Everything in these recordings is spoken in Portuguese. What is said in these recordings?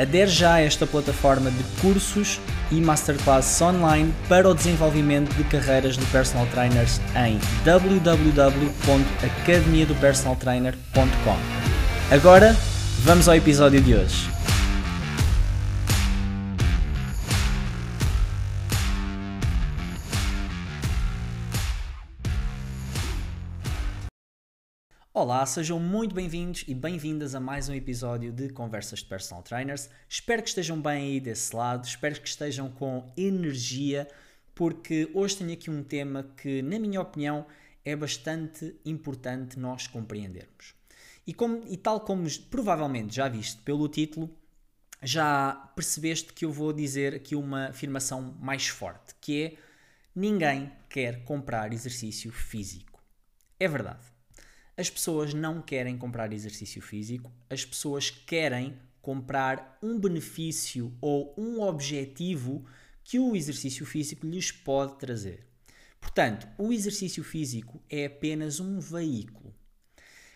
Adere já a esta plataforma de cursos e masterclasses online para o desenvolvimento de carreiras de personal trainers em www.academiadopersonaltrainer.com. Agora, vamos ao episódio de hoje. Olá, sejam muito bem-vindos e bem-vindas a mais um episódio de Conversas de Personal Trainers. Espero que estejam bem aí desse lado, espero que estejam com energia, porque hoje tenho aqui um tema que, na minha opinião, é bastante importante nós compreendermos. E, como, e tal como provavelmente já viste pelo título, já percebeste que eu vou dizer aqui uma afirmação mais forte, que é ninguém quer comprar exercício físico. É verdade. As pessoas não querem comprar exercício físico, as pessoas querem comprar um benefício ou um objetivo que o exercício físico lhes pode trazer. Portanto, o exercício físico é apenas um veículo.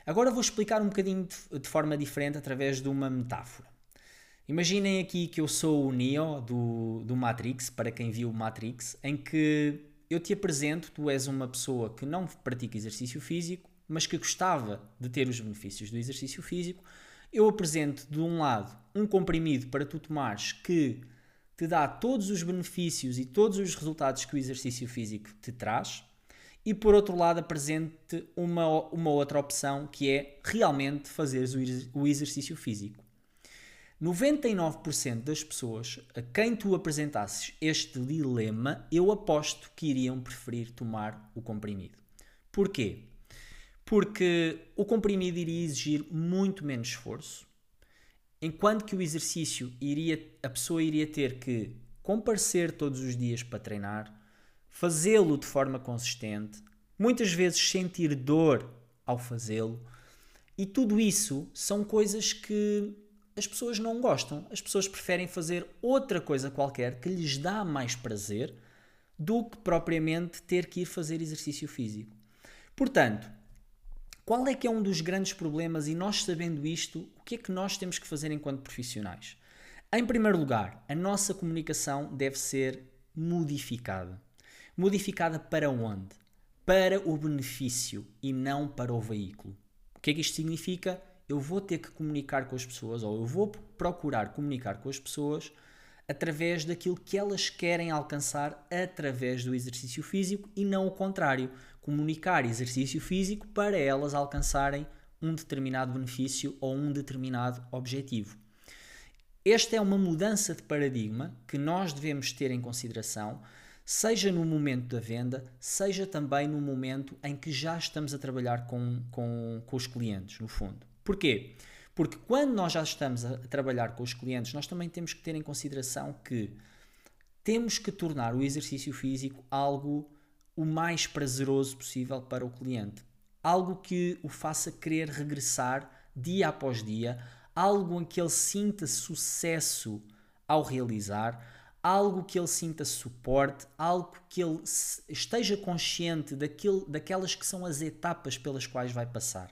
Agora vou explicar um bocadinho de, forma diferente através de uma metáfora. Imaginem aqui que eu sou o Neo do, do Matrix, para quem viu o Matrix, em que eu te apresento, tu és uma pessoa que não pratica exercício físico, mas que gostava de ter os benefícios do exercício físico, eu apresento de um lado um comprimido para tu tomares que te dá todos os benefícios e todos os resultados que o exercício físico te traz, e por outro lado apresento uma, uma outra opção que é realmente fazeres o exercício físico. 99% das pessoas a quem tu apresentasses este dilema, eu aposto que iriam preferir tomar o comprimido. Porquê? Porque o comprimido iria exigir muito menos esforço, enquanto que o exercício iria, a pessoa iria ter que comparecer todos os dias para treinar, fazê-lo de forma consistente, muitas vezes sentir dor ao fazê-lo, e tudo isso são coisas que as pessoas não gostam. As pessoas preferem fazer outra coisa qualquer que lhes dá mais prazer do que propriamente ter que ir fazer exercício físico. Portanto, qual é que é um dos grandes problemas e nós sabendo isto, o que é que nós temos que fazer enquanto profissionais? Em primeiro lugar, a nossa comunicação deve ser modificada. Modificada para onde? Para o benefício e não para o veículo. O que é que isto significa? Eu vou ter que comunicar com as pessoas, ou eu vou procurar comunicar com as pessoas através daquilo que elas querem alcançar através do exercício físico e não o contrário comunicar exercício físico para elas alcançarem um determinado benefício ou um determinado objetivo. Esta é uma mudança de paradigma que nós devemos ter em consideração, seja no momento da venda, seja também no momento em que já estamos a trabalhar com, com, com os clientes, no fundo. Porquê? Porque quando nós já estamos a trabalhar com os clientes, nós também temos que ter em consideração que temos que tornar o exercício físico algo o mais prazeroso possível para o cliente. Algo que o faça querer regressar dia após dia, algo em que ele sinta sucesso ao realizar, algo que ele sinta suporte, algo que ele esteja consciente daquilo, daquelas que são as etapas pelas quais vai passar.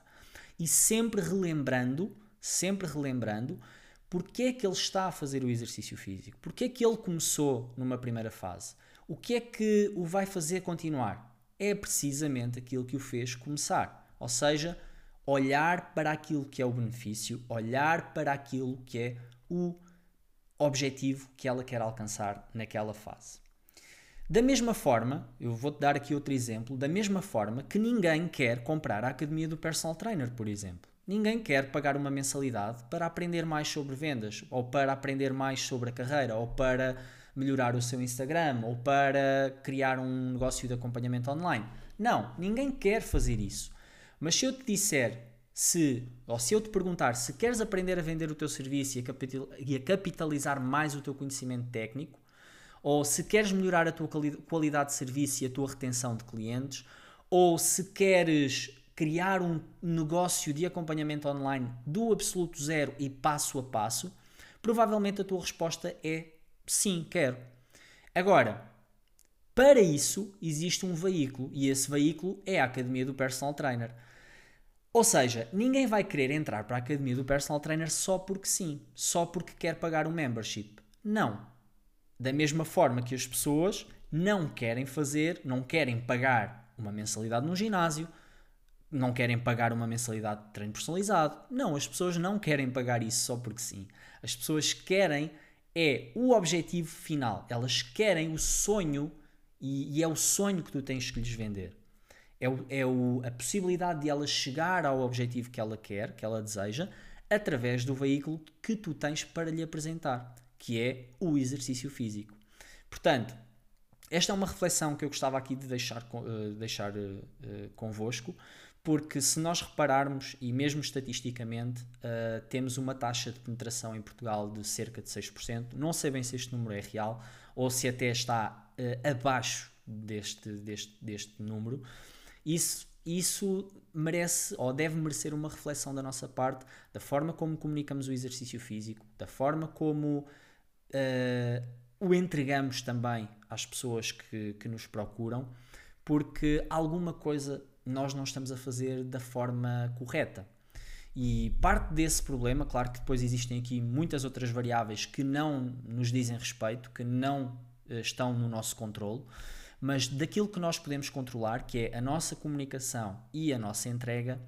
E sempre relembrando, sempre relembrando, porque é que ele está a fazer o exercício físico, porque é que ele começou numa primeira fase o que é que o vai fazer continuar? É precisamente aquilo que o fez começar. Ou seja, olhar para aquilo que é o benefício, olhar para aquilo que é o objetivo que ela quer alcançar naquela fase. Da mesma forma, eu vou-te dar aqui outro exemplo, da mesma forma que ninguém quer comprar a academia do personal trainer, por exemplo. Ninguém quer pagar uma mensalidade para aprender mais sobre vendas, ou para aprender mais sobre a carreira, ou para melhorar o seu Instagram ou para criar um negócio de acompanhamento online. Não, ninguém quer fazer isso. Mas se eu te disser se, ou se eu te perguntar se queres aprender a vender o teu serviço e a, capitalizar mais o teu conhecimento técnico, ou se queres melhorar a tua qualidade de serviço e a tua retenção de clientes, ou se queres criar um negócio de acompanhamento online do absoluto zero e passo a passo, provavelmente a tua resposta é sim, quero. Agora, para isso existe um veículo e esse veículo é a Academia do Personal Trainer. Ou seja, ninguém vai querer entrar para a Academia do Personal Trainer só porque sim, só porque quer pagar um membership. Não. Da mesma forma que as pessoas não querem fazer, não querem pagar uma mensalidade num ginásio, não querem pagar uma mensalidade de treino personalizado. Não, as pessoas não querem pagar isso só porque sim. As pessoas querem é o objetivo final. Elas querem o sonho e, e é o sonho que tu tens que lhes vender. É, o, é o, a possibilidade de ela chegar ao objetivo que ela quer, que ela deseja, através do veículo que tu tens para lhe apresentar, que é o exercício físico. Portanto, esta é uma reflexão que eu gostava aqui de deixar, uh, deixar uh, convosco, porque se nós repararmos, e mesmo estatisticamente, uh, temos uma taxa de penetração em Portugal de cerca de 6%. Não sei bem se este número é real ou se até está uh, abaixo deste, deste, deste número. Isso, isso merece ou deve merecer uma reflexão da nossa parte, da forma como comunicamos o exercício físico, da forma como uh, o entregamos também às pessoas que, que nos procuram, porque alguma coisa nós não estamos a fazer da forma correta. E parte desse problema, claro que depois existem aqui muitas outras variáveis que não nos dizem respeito, que não uh, estão no nosso controle, mas daquilo que nós podemos controlar, que é a nossa comunicação e a nossa entrega,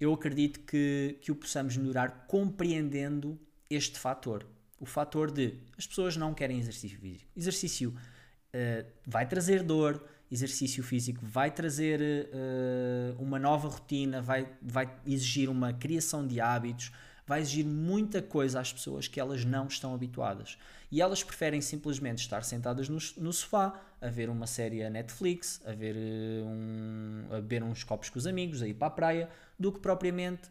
eu acredito que, que o possamos melhorar compreendendo este fator. O fator de as pessoas não querem exercício físico. Exercício uh, vai trazer dor, exercício físico vai trazer uh, uma nova rotina, vai, vai exigir uma criação de hábitos, vai exigir muita coisa às pessoas que elas não estão habituadas. E elas preferem simplesmente estar sentadas no, no sofá, a ver uma série a Netflix, a ver, uh, um, a beber uns copos com os amigos, a ir para a praia, do que propriamente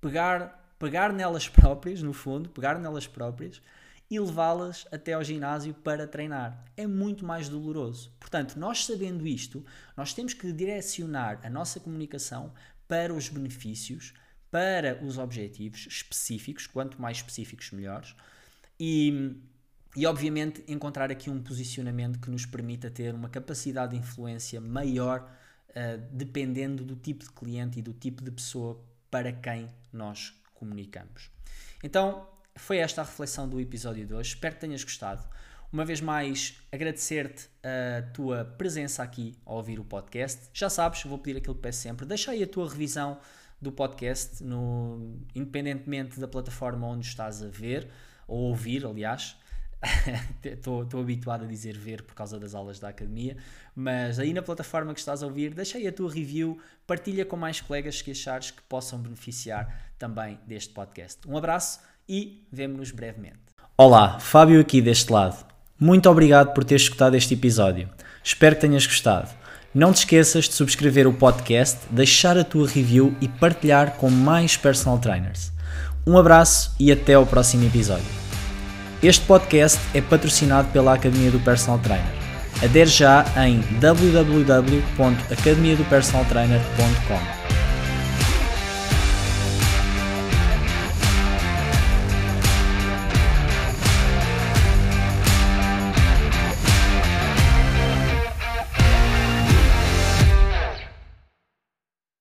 pegar, pegar nelas próprias, no fundo, pegar nelas próprias e levá-las até ao ginásio para treinar. É muito mais doloroso. Portanto, nós sabendo isto, nós temos que direcionar a nossa comunicação para os benefícios, para os objetivos específicos, quanto mais específicos, melhores, e, e obviamente encontrar aqui um posicionamento que nos permita ter uma capacidade de influência maior, uh, dependendo do tipo de cliente e do tipo de pessoa para quem nós comunicamos. Então, foi esta a reflexão do episódio de hoje. Espero que tenhas gostado. Uma vez mais, agradecer-te a tua presença aqui ao ouvir o podcast. Já sabes, vou pedir aquilo que peço sempre. Deixa aí a tua revisão do podcast, no, independentemente da plataforma onde estás a ver, ou ouvir, aliás. Estou habituado a dizer ver por causa das aulas da academia, mas aí na plataforma que estás a ouvir, deixa aí a tua review, partilha com mais colegas que achares que possam beneficiar também deste podcast. Um abraço e vemo-nos brevemente. Olá, Fábio aqui deste lado. Muito obrigado por teres escutado este episódio. Espero que tenhas gostado. Não te esqueças de subscrever o podcast, deixar a tua review e partilhar com mais personal trainers. Um abraço e até ao próximo episódio. Este podcast é patrocinado pela Academia do Personal Trainer. Adere já em www.academiadopersonaltrainer.com.